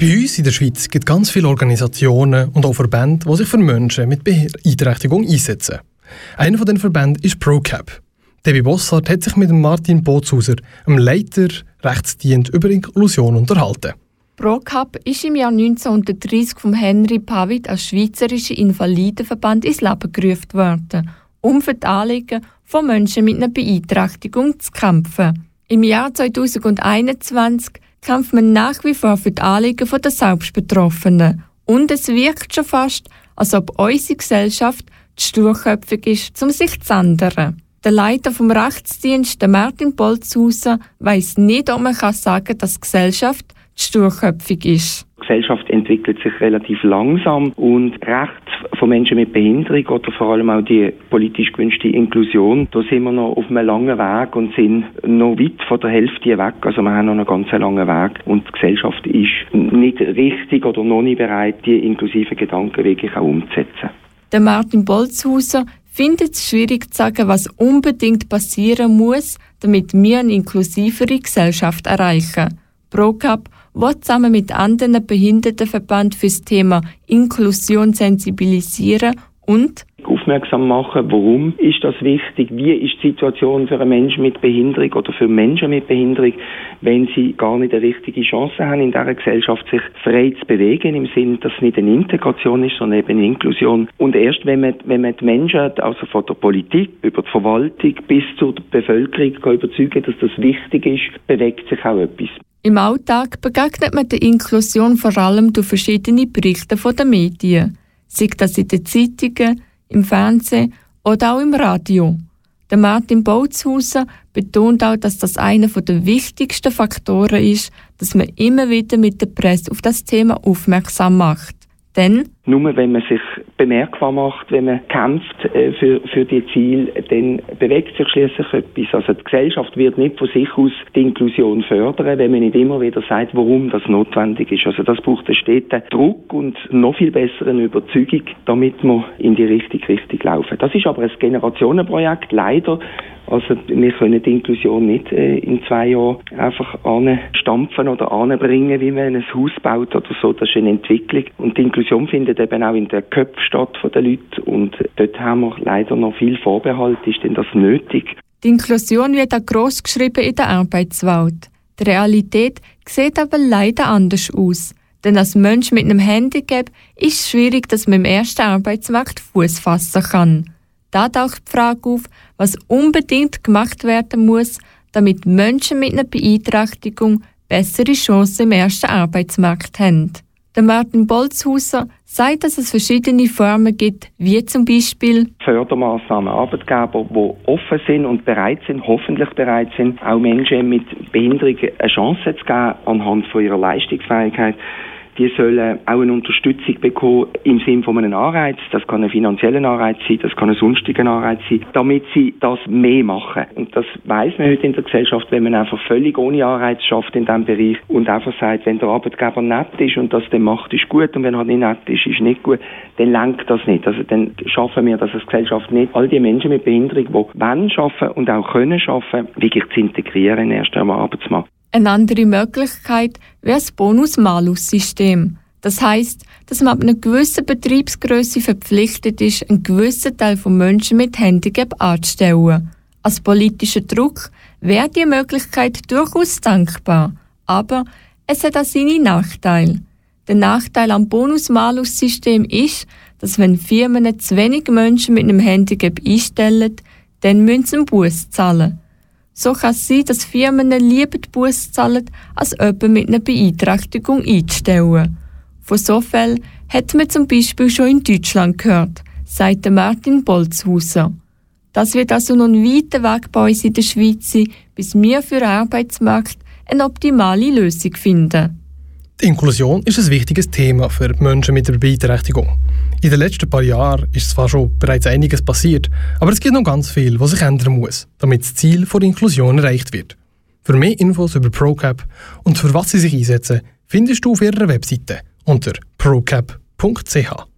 Bei uns in der Schweiz gibt es ganz viele Organisationen und auch Verbände, die sich für Menschen mit Beeinträchtigung einsetzen. Einer von diesen Verbänden ist ProCap. Debbie Bossart hat sich mit Martin Bootshauser, einem Leiter Rechtsdient, über Inklusion unterhalten. ProCap ist im Jahr 1930 von Henry Pavid als Schweizerischer Invalidenverband ins Leben gerufen worden, um für die Anliegen von Menschen mit einer Beeinträchtigung zu kämpfen. Im Jahr 2021 kämpft man nach wie vor für die Anliegen der Selbstbetroffenen. Und es wirkt schon fast, als ob unsere Gesellschaft zu sturköpfig ist, um sich zu ändern. Der Leiter vom Rechtsdienst, Martin Bolzhauser, weiß nicht, ob man sagen kann, dass die Gesellschaft zu sturköpfig ist. Die Gesellschaft entwickelt sich relativ langsam und Rechte von Menschen mit Behinderung oder vor allem auch die politisch gewünschte Inklusion, da sind wir noch auf einem langen Weg und sind noch weit von der Hälfte weg. Also wir haben noch einen ganz langen Weg und die Gesellschaft ist nicht richtig oder noch nicht bereit, die inklusiven Gedanken wirklich auch umzusetzen. Der Martin Bolzhauser findet es schwierig zu sagen, was unbedingt passieren muss, damit wir eine inklusivere Gesellschaft erreichen. ProCap will zusammen mit anderen Behindertenverbänden für das Thema Inklusion sensibilisieren und aufmerksam machen, warum ist das wichtig, wie ist die Situation für einen Menschen mit Behinderung oder für Menschen mit Behinderung, wenn sie gar nicht eine richtige Chance haben, in dieser Gesellschaft sich frei zu bewegen, im Sinne, dass es nicht eine Integration ist, sondern eben eine Inklusion. Und erst wenn man, wenn man die Menschen, also von der Politik über die Verwaltung bis zur Bevölkerung kann überzeugen dass das wichtig ist, bewegt sich auch etwas. Im Alltag begegnet man der Inklusion vor allem durch verschiedene Berichte von den Medien, sei das in den Zeitungen, im Fernsehen oder auch im Radio. Der Martin Bootzhauser betont auch, dass das einer der wichtigsten Faktoren ist, dass man immer wieder mit der Presse auf das Thema aufmerksam macht. Denn nur wenn man sich bemerkbar macht, wenn man kämpft äh, für, für die Ziele, dann bewegt sich schließlich etwas. Also die Gesellschaft wird nicht von sich aus die Inklusion fördern, wenn man nicht immer wieder sagt, warum das notwendig ist. Also das braucht einen steten Druck und noch viel besseren Überzeugung, damit wir in die richtige Richtung laufen. Das ist aber ein Generationenprojekt, leider also wir können die Inklusion nicht äh, in zwei Jahren einfach anstampfen oder anbringen, wie man ein Haus baut oder so. Das ist eine Entwicklung. Und die Inklusion findet eben auch in den Köpfen statt von den Leuten. Und dort haben wir leider noch viel Vorbehalt. Ist denn das nötig? Die Inklusion wird auch gross geschrieben in der Arbeitswelt. Die Realität sieht aber leider anders aus. Denn als Mensch mit einem Handicap ist es schwierig, dass man im ersten Arbeitsmarkt Fuß fassen kann. Da taucht die Frage auf, was unbedingt gemacht werden muss, damit Menschen mit einer Beeinträchtigung bessere Chancen im ersten Arbeitsmarkt haben. Der Martin Bolzhauser sagt, dass es verschiedene Formen gibt, wie zum Beispiel Fördermaßnahmen, Arbeitgeber, die offen sind und bereit sind, hoffentlich bereit sind, auch Menschen mit Behinderung eine Chance zu geben anhand von ihrer Leistungsfähigkeit die sollen auch eine Unterstützung bekommen im Sinne von einem Anreiz. Das kann ein finanzieller Anreiz sein, das kann ein sonstiger Anreiz sein, damit sie das mehr machen. Und das weiß man heute in der Gesellschaft, wenn man einfach völlig ohne Anreiz schafft in diesem Bereich und einfach sagt, wenn der Arbeitgeber nett ist und das dann macht, ist gut und wenn er nicht nett ist, ist nicht gut, dann lenkt das nicht. Also dann schaffen wir das als Gesellschaft nicht, all die Menschen mit Behinderung, die wollen schaffen und auch können schaffen, wirklich zu integrieren erst am Arbeitsmarkt. Eine andere Möglichkeit wäre das Bonus-Malus-System. Das heißt, dass man ab einer gewissen Betriebsgröße verpflichtet ist, einen gewissen Teil von Menschen mit Handicap anzustellen. Als politischer Druck wäre die Möglichkeit durchaus dankbar, aber es hat auch seine Nachteile. Der Nachteil am Bonus-Malus-System ist, dass wenn Firmen zu wenig Menschen mit einem Handicap einstellen, dann müssen sie einen Bus zahlen. So kann es sein, dass Firmen lieber die Busse zahlen, als jemanden mit einer Beeinträchtigung einzustellen. Von so Fällen hat man zum Beispiel schon in Deutschland gehört, sagt Martin Bolzhauser. Das wird also noch ein weiter Weg bei uns in der Schweiz sein, bis wir für den Arbeitsmarkt eine optimale Lösung finden. Die Inklusion ist ein wichtiges Thema für Menschen mit einer Beeinträchtigung. In den letzten paar Jahren ist zwar schon bereits einiges passiert, aber es gibt noch ganz viel, was sich ändern muss, damit das Ziel der Inklusion erreicht wird. Für mehr Infos über ProCap und für was sie sich einsetzen, findest du auf ihrer Webseite unter procap.ch.